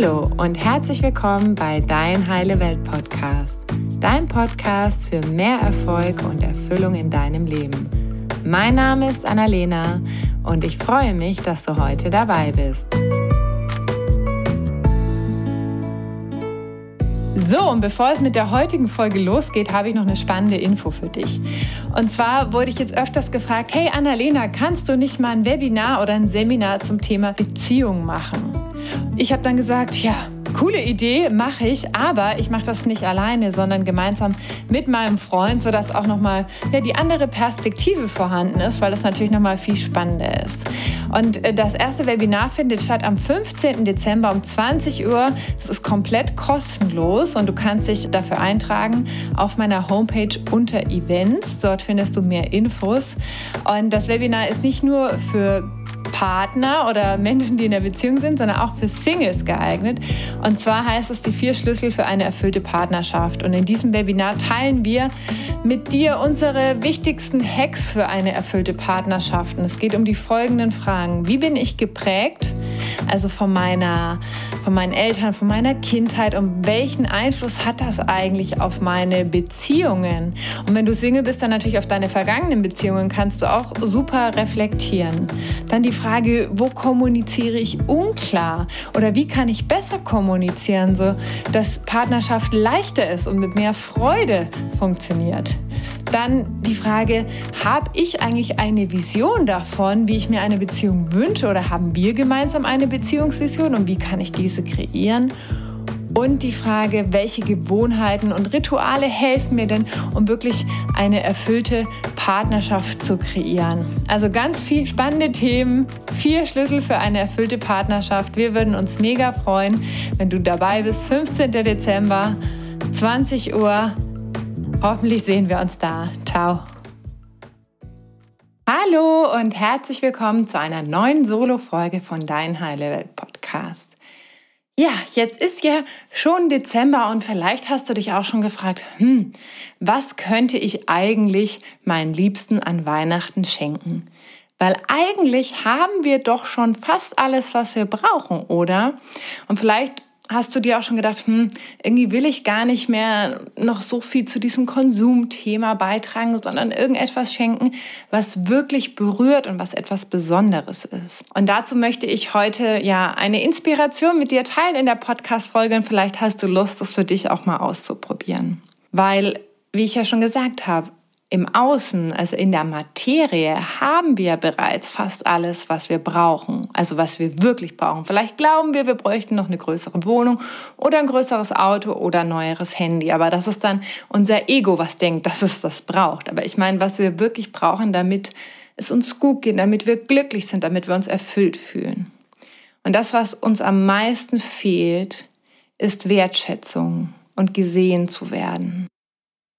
Hallo und herzlich willkommen bei Dein Heile Welt Podcast, dein Podcast für mehr Erfolg und Erfüllung in deinem Leben. Mein Name ist Annalena und ich freue mich, dass du heute dabei bist. So, und bevor es mit der heutigen Folge losgeht, habe ich noch eine spannende Info für dich. Und zwar wurde ich jetzt öfters gefragt, hey Annalena, kannst du nicht mal ein Webinar oder ein Seminar zum Thema Beziehung machen? Ich habe dann gesagt, ja, coole Idee, mache ich, aber ich mache das nicht alleine, sondern gemeinsam mit meinem Freund, sodass auch nochmal ja, die andere Perspektive vorhanden ist, weil das natürlich nochmal viel spannender ist. Und äh, das erste Webinar findet statt am 15. Dezember um 20 Uhr. Es ist komplett kostenlos und du kannst dich dafür eintragen auf meiner Homepage unter Events. Dort findest du mehr Infos. Und das Webinar ist nicht nur für Partner oder Menschen, die in der Beziehung sind, sondern auch für Singles geeignet. Und zwar heißt es die vier Schlüssel für eine erfüllte Partnerschaft. Und in diesem Webinar teilen wir mit dir unsere wichtigsten Hacks für eine erfüllte Partnerschaft. Und es geht um die folgenden Fragen. Wie bin ich geprägt? Also von meiner, von meinen Eltern, von meiner Kindheit und welchen Einfluss hat das eigentlich auf meine Beziehungen? Und wenn du Single bist, dann natürlich auf deine vergangenen Beziehungen kannst du auch super reflektieren. Dann die Frage, wo kommuniziere ich unklar oder wie kann ich besser kommunizieren, so dass Partnerschaft leichter ist und mit mehr Freude funktioniert. Dann die Frage, habe ich eigentlich eine Vision davon, wie ich mir eine Beziehung wünsche oder haben wir gemeinsam eine Beziehungsvision und wie kann ich diese kreieren? Und die Frage, welche Gewohnheiten und Rituale helfen mir denn, um wirklich eine erfüllte Partnerschaft zu kreieren. Also ganz viele spannende Themen, vier Schlüssel für eine erfüllte Partnerschaft. Wir würden uns mega freuen, wenn du dabei bist. 15. Dezember, 20 Uhr. Hoffentlich sehen wir uns da. Ciao. Hallo und herzlich willkommen zu einer neuen Solo-Folge von Dein Heile Welt Podcast. Ja, jetzt ist ja schon Dezember und vielleicht hast du dich auch schon gefragt, hm, was könnte ich eigentlich meinen Liebsten an Weihnachten schenken? Weil eigentlich haben wir doch schon fast alles, was wir brauchen, oder? Und vielleicht hast du dir auch schon gedacht, hm, irgendwie will ich gar nicht mehr noch so viel zu diesem Konsumthema beitragen, sondern irgendetwas schenken, was wirklich berührt und was etwas Besonderes ist. Und dazu möchte ich heute ja eine Inspiration mit dir teilen in der Podcast-Folge und vielleicht hast du Lust, das für dich auch mal auszuprobieren. Weil, wie ich ja schon gesagt habe, im Außen, also in der Materie, haben wir bereits fast alles, was wir brauchen. Also was wir wirklich brauchen. Vielleicht glauben wir, wir bräuchten noch eine größere Wohnung oder ein größeres Auto oder ein neueres Handy. Aber das ist dann unser Ego, was denkt, dass es das braucht. Aber ich meine, was wir wirklich brauchen, damit es uns gut geht, damit wir glücklich sind, damit wir uns erfüllt fühlen. Und das, was uns am meisten fehlt, ist Wertschätzung und gesehen zu werden.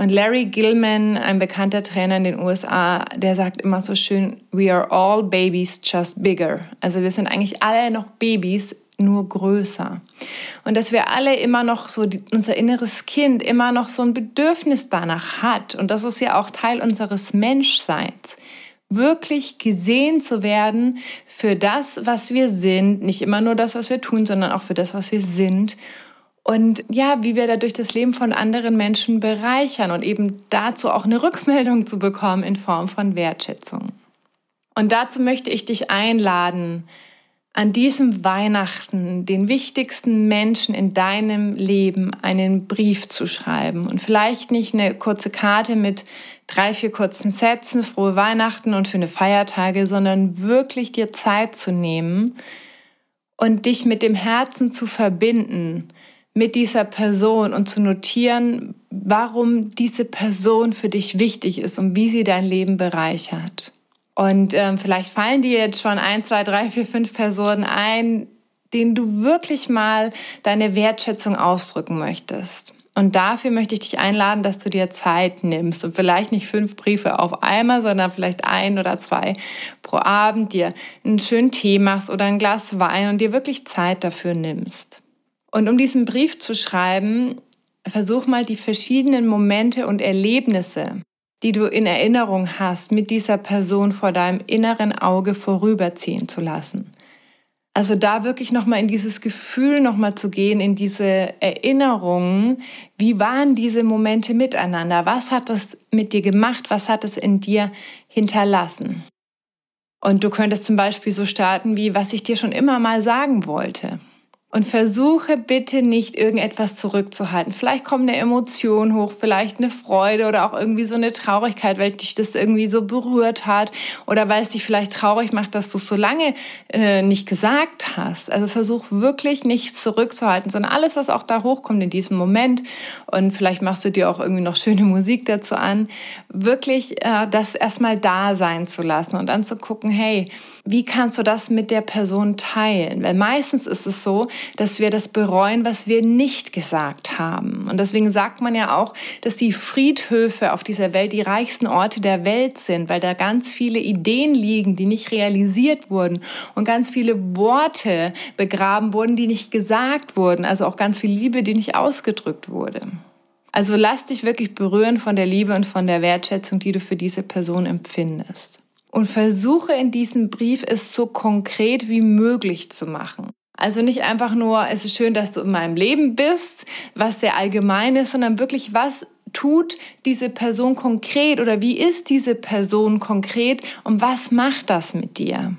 Und Larry Gilman, ein bekannter Trainer in den USA, der sagt immer so schön, we are all babies, just bigger. Also wir sind eigentlich alle noch Babys, nur größer. Und dass wir alle immer noch so, unser inneres Kind immer noch so ein Bedürfnis danach hat. Und das ist ja auch Teil unseres Menschseins. Wirklich gesehen zu werden für das, was wir sind. Nicht immer nur das, was wir tun, sondern auch für das, was wir sind und ja, wie wir dadurch das Leben von anderen Menschen bereichern und eben dazu auch eine Rückmeldung zu bekommen in Form von Wertschätzung. Und dazu möchte ich dich einladen, an diesem Weihnachten den wichtigsten Menschen in deinem Leben einen Brief zu schreiben und vielleicht nicht eine kurze Karte mit drei, vier kurzen Sätzen, frohe Weihnachten und schöne Feiertage, sondern wirklich dir Zeit zu nehmen und dich mit dem Herzen zu verbinden mit dieser Person und zu notieren, warum diese Person für dich wichtig ist und wie sie dein Leben bereichert. Und ähm, vielleicht fallen dir jetzt schon ein, zwei, drei, vier, fünf Personen ein, denen du wirklich mal deine Wertschätzung ausdrücken möchtest. Und dafür möchte ich dich einladen, dass du dir Zeit nimmst und vielleicht nicht fünf Briefe auf einmal, sondern vielleicht ein oder zwei pro Abend, dir einen schönen Tee machst oder ein Glas Wein und dir wirklich Zeit dafür nimmst. Und um diesen Brief zu schreiben, versuch mal die verschiedenen Momente und Erlebnisse, die du in Erinnerung hast, mit dieser Person vor deinem inneren Auge vorüberziehen zu lassen. Also da wirklich nochmal in dieses Gefühl nochmal zu gehen, in diese Erinnerungen. Wie waren diese Momente miteinander? Was hat das mit dir gemacht? Was hat es in dir hinterlassen? Und du könntest zum Beispiel so starten wie, was ich dir schon immer mal sagen wollte. Und versuche bitte nicht irgendetwas zurückzuhalten. Vielleicht kommt eine Emotion hoch, vielleicht eine Freude oder auch irgendwie so eine Traurigkeit, weil dich das irgendwie so berührt hat oder weil es dich vielleicht traurig macht, dass du es so lange äh, nicht gesagt hast. Also versuch wirklich nichts zurückzuhalten, sondern alles, was auch da hochkommt in diesem Moment und vielleicht machst du dir auch irgendwie noch schöne Musik dazu an, wirklich äh, das erstmal da sein zu lassen und dann zu gucken, hey, wie kannst du das mit der Person teilen? Weil meistens ist es so, dass wir das bereuen, was wir nicht gesagt haben. Und deswegen sagt man ja auch, dass die Friedhöfe auf dieser Welt die reichsten Orte der Welt sind, weil da ganz viele Ideen liegen, die nicht realisiert wurden und ganz viele Worte begraben wurden, die nicht gesagt wurden. Also auch ganz viel Liebe, die nicht ausgedrückt wurde. Also lass dich wirklich berühren von der Liebe und von der Wertschätzung, die du für diese Person empfindest und versuche in diesem Brief es so konkret wie möglich zu machen. Also nicht einfach nur, es ist schön, dass du in meinem Leben bist, was sehr allgemein ist, sondern wirklich, was tut diese Person konkret oder wie ist diese Person konkret und was macht das mit dir?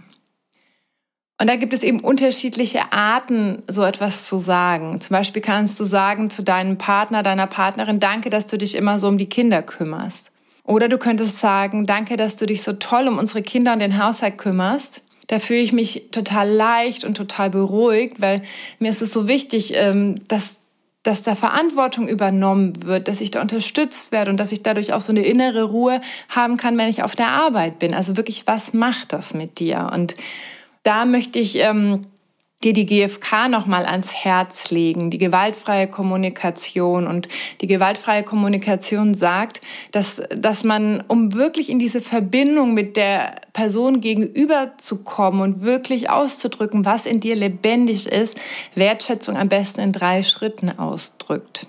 Und da gibt es eben unterschiedliche Arten, so etwas zu sagen. Zum Beispiel kannst du sagen zu deinem Partner, deiner Partnerin, danke, dass du dich immer so um die Kinder kümmerst. Oder du könntest sagen, danke, dass du dich so toll um unsere Kinder und den Haushalt kümmerst. Da fühle ich mich total leicht und total beruhigt, weil mir ist es so wichtig, ähm, dass, dass da Verantwortung übernommen wird, dass ich da unterstützt werde und dass ich dadurch auch so eine innere Ruhe haben kann, wenn ich auf der Arbeit bin. Also wirklich, was macht das mit dir? Und da möchte ich ähm, dir die GfK nochmal ans Herz legen, die gewaltfreie Kommunikation. Und die gewaltfreie Kommunikation sagt, dass, dass man, um wirklich in diese Verbindung mit der Person gegenüber zu kommen und wirklich auszudrücken, was in dir lebendig ist, Wertschätzung am besten in drei Schritten ausdrückt.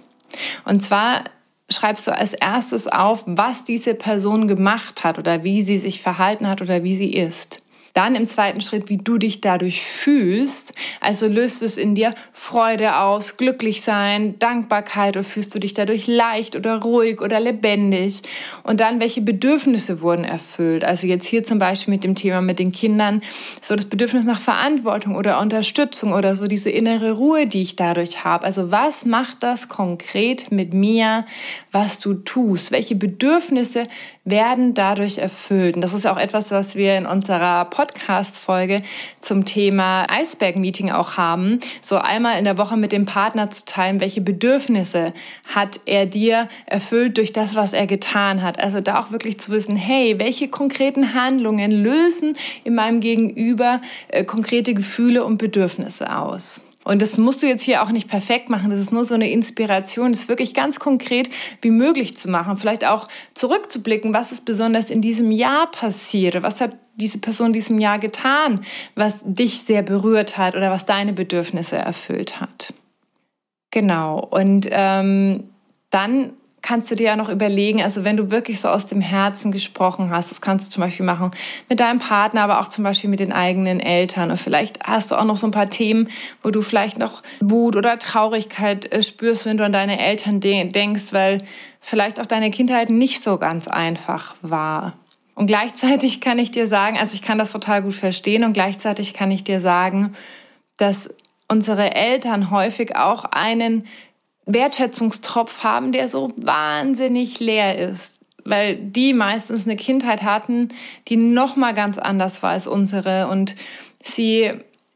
Und zwar schreibst du als erstes auf, was diese Person gemacht hat oder wie sie sich verhalten hat oder wie sie ist. Dann im zweiten Schritt, wie du dich dadurch fühlst. Also löst es in dir Freude aus, glücklich sein, Dankbarkeit oder fühlst du dich dadurch leicht oder ruhig oder lebendig. Und dann, welche Bedürfnisse wurden erfüllt. Also jetzt hier zum Beispiel mit dem Thema mit den Kindern, so das Bedürfnis nach Verantwortung oder Unterstützung oder so diese innere Ruhe, die ich dadurch habe. Also was macht das konkret mit mir, was du tust? Welche Bedürfnisse werden dadurch erfüllt? Und das ist auch etwas, was wir in unserer Podcast Podcast-Folge zum Thema Eisberg-Meeting auch haben, so einmal in der Woche mit dem Partner zu teilen, welche Bedürfnisse hat er dir erfüllt durch das, was er getan hat. Also da auch wirklich zu wissen, hey, welche konkreten Handlungen lösen in meinem Gegenüber äh, konkrete Gefühle und Bedürfnisse aus. Und das musst du jetzt hier auch nicht perfekt machen. Das ist nur so eine Inspiration, das wirklich ganz konkret wie möglich zu machen. Vielleicht auch zurückzublicken, was ist besonders in diesem Jahr passiert? Was hat diese Person in diesem Jahr getan, was dich sehr berührt hat oder was deine Bedürfnisse erfüllt hat? Genau. Und ähm, dann kannst du dir ja noch überlegen, also wenn du wirklich so aus dem Herzen gesprochen hast, das kannst du zum Beispiel machen mit deinem Partner, aber auch zum Beispiel mit den eigenen Eltern. Und vielleicht hast du auch noch so ein paar Themen, wo du vielleicht noch Wut oder Traurigkeit äh, spürst, wenn du an deine Eltern denkst, weil vielleicht auch deine Kindheit nicht so ganz einfach war. Und gleichzeitig kann ich dir sagen, also ich kann das total gut verstehen und gleichzeitig kann ich dir sagen, dass unsere Eltern häufig auch einen Wertschätzungstropf haben, der so wahnsinnig leer ist, weil die meistens eine Kindheit hatten, die noch mal ganz anders war als unsere. Und sie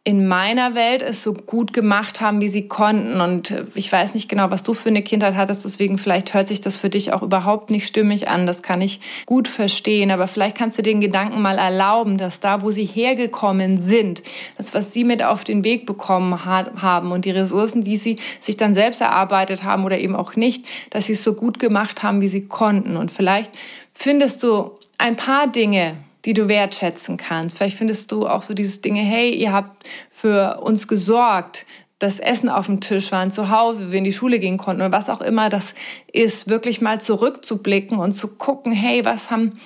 in meiner Welt es so gut gemacht haben, wie sie konnten. Und ich weiß nicht genau, was du für eine Kindheit hattest, deswegen vielleicht hört sich das für dich auch überhaupt nicht stimmig an. Das kann ich gut verstehen. Aber vielleicht kannst du den Gedanken mal erlauben, dass da, wo sie hergekommen sind, das, was sie mit auf den Weg bekommen haben und die Ressourcen, die sie sich dann selbst erarbeitet haben oder eben auch nicht, dass sie es so gut gemacht haben, wie sie konnten. Und vielleicht findest du ein paar Dinge, die du wertschätzen kannst. Vielleicht findest du auch so dieses Dinge, hey, ihr habt für uns gesorgt, das Essen auf dem Tisch war, zu Hause, wir in die Schule gehen konnten oder was auch immer das ist, wirklich mal zurückzublicken und zu gucken, hey, was haben,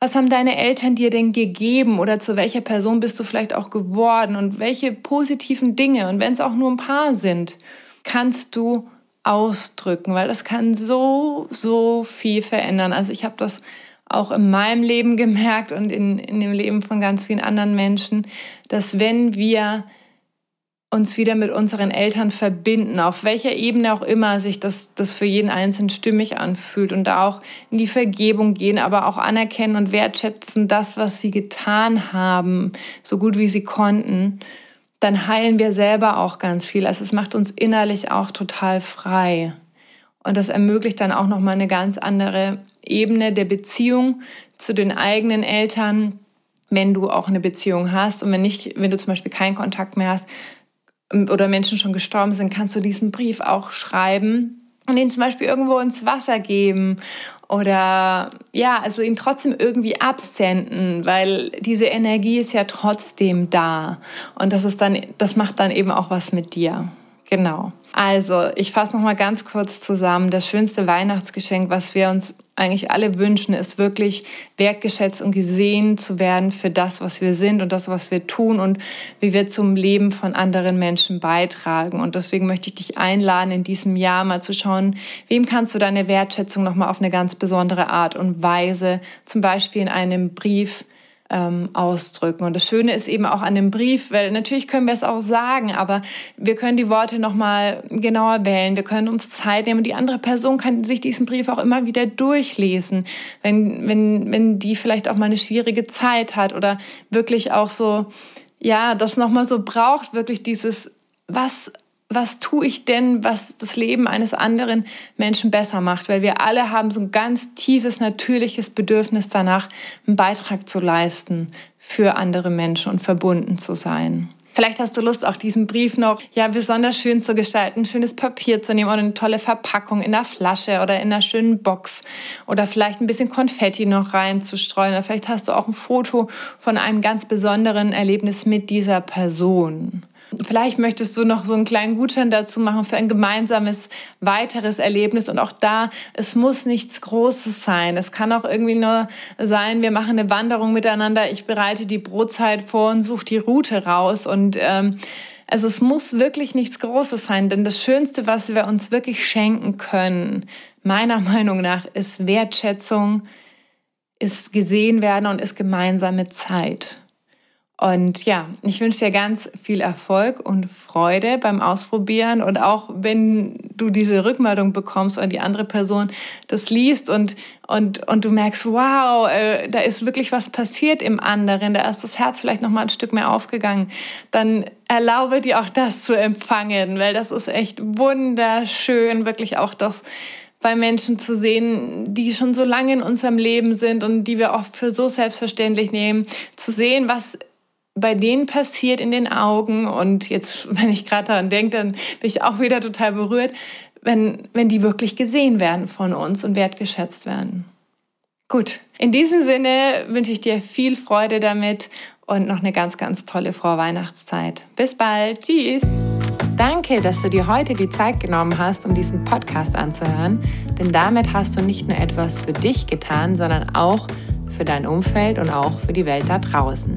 Was haben deine Eltern dir denn gegeben oder zu welcher Person bist du vielleicht auch geworden und welche positiven Dinge und wenn es auch nur ein paar sind, kannst du ausdrücken, weil das kann so, so viel verändern. Also ich habe das auch in meinem Leben gemerkt und in, in dem Leben von ganz vielen anderen Menschen, dass wenn wir uns wieder mit unseren Eltern verbinden, auf welcher Ebene auch immer sich das, das für jeden Einzelnen stimmig anfühlt und da auch in die Vergebung gehen, aber auch anerkennen und wertschätzen das, was sie getan haben, so gut wie sie konnten, dann heilen wir selber auch ganz viel. Also es macht uns innerlich auch total frei. Und das ermöglicht dann auch nochmal eine ganz andere Ebene der Beziehung zu den eigenen Eltern, wenn du auch eine Beziehung hast und wenn nicht, wenn du zum Beispiel keinen Kontakt mehr hast oder Menschen schon gestorben sind, kannst du diesen Brief auch schreiben und ihn zum Beispiel irgendwo ins Wasser geben oder ja, also ihn trotzdem irgendwie absenden, weil diese Energie ist ja trotzdem da und das ist dann, das macht dann eben auch was mit dir. Genau. Also, ich fasse noch mal ganz kurz zusammen. Das schönste Weihnachtsgeschenk, was wir uns eigentlich alle wünschen, ist wirklich wertgeschätzt und gesehen zu werden für das, was wir sind und das, was wir tun und wie wir zum Leben von anderen Menschen beitragen. Und deswegen möchte ich dich einladen, in diesem Jahr mal zu schauen, wem kannst du deine Wertschätzung noch mal auf eine ganz besondere Art und Weise, zum Beispiel in einem Brief, ähm, ausdrücken. Und das Schöne ist eben auch an dem Brief, weil natürlich können wir es auch sagen, aber wir können die Worte nochmal genauer wählen. Wir können uns Zeit nehmen. Die andere Person kann sich diesen Brief auch immer wieder durchlesen, wenn, wenn, wenn die vielleicht auch mal eine schwierige Zeit hat oder wirklich auch so, ja, das nochmal so braucht, wirklich dieses, was was tue ich denn, was das Leben eines anderen Menschen besser macht? Weil wir alle haben so ein ganz tiefes, natürliches Bedürfnis danach, einen Beitrag zu leisten für andere Menschen und verbunden zu sein. Vielleicht hast du Lust, auch diesen Brief noch ja, besonders schön zu gestalten, schönes Papier zu nehmen oder eine tolle Verpackung in der Flasche oder in einer schönen Box oder vielleicht ein bisschen Konfetti noch reinzustreuen. Oder vielleicht hast du auch ein Foto von einem ganz besonderen Erlebnis mit dieser Person. Vielleicht möchtest du noch so einen kleinen Gutschein dazu machen für ein gemeinsames weiteres Erlebnis. Und auch da, es muss nichts Großes sein. Es kann auch irgendwie nur sein, wir machen eine Wanderung miteinander, ich bereite die Brotzeit vor und suche die Route raus. Und ähm, also es muss wirklich nichts Großes sein, denn das Schönste, was wir uns wirklich schenken können, meiner Meinung nach, ist Wertschätzung, ist gesehen werden und ist gemeinsame Zeit. Und ja, ich wünsche dir ganz viel Erfolg und Freude beim Ausprobieren. Und auch wenn du diese Rückmeldung bekommst oder die andere Person das liest und, und, und du merkst, wow, äh, da ist wirklich was passiert im anderen, da ist das Herz vielleicht noch mal ein Stück mehr aufgegangen, dann erlaube dir auch das zu empfangen, weil das ist echt wunderschön, wirklich auch das bei Menschen zu sehen, die schon so lange in unserem Leben sind und die wir oft für so selbstverständlich nehmen, zu sehen, was bei denen passiert in den Augen. Und jetzt, wenn ich gerade daran denke, dann bin ich auch wieder total berührt, wenn, wenn die wirklich gesehen werden von uns und wertgeschätzt werden. Gut, in diesem Sinne wünsche ich dir viel Freude damit und noch eine ganz, ganz tolle Vorweihnachtszeit. Bis bald. Tschüss. Danke, dass du dir heute die Zeit genommen hast, um diesen Podcast anzuhören, denn damit hast du nicht nur etwas für dich getan, sondern auch für dein Umfeld und auch für die Welt da draußen.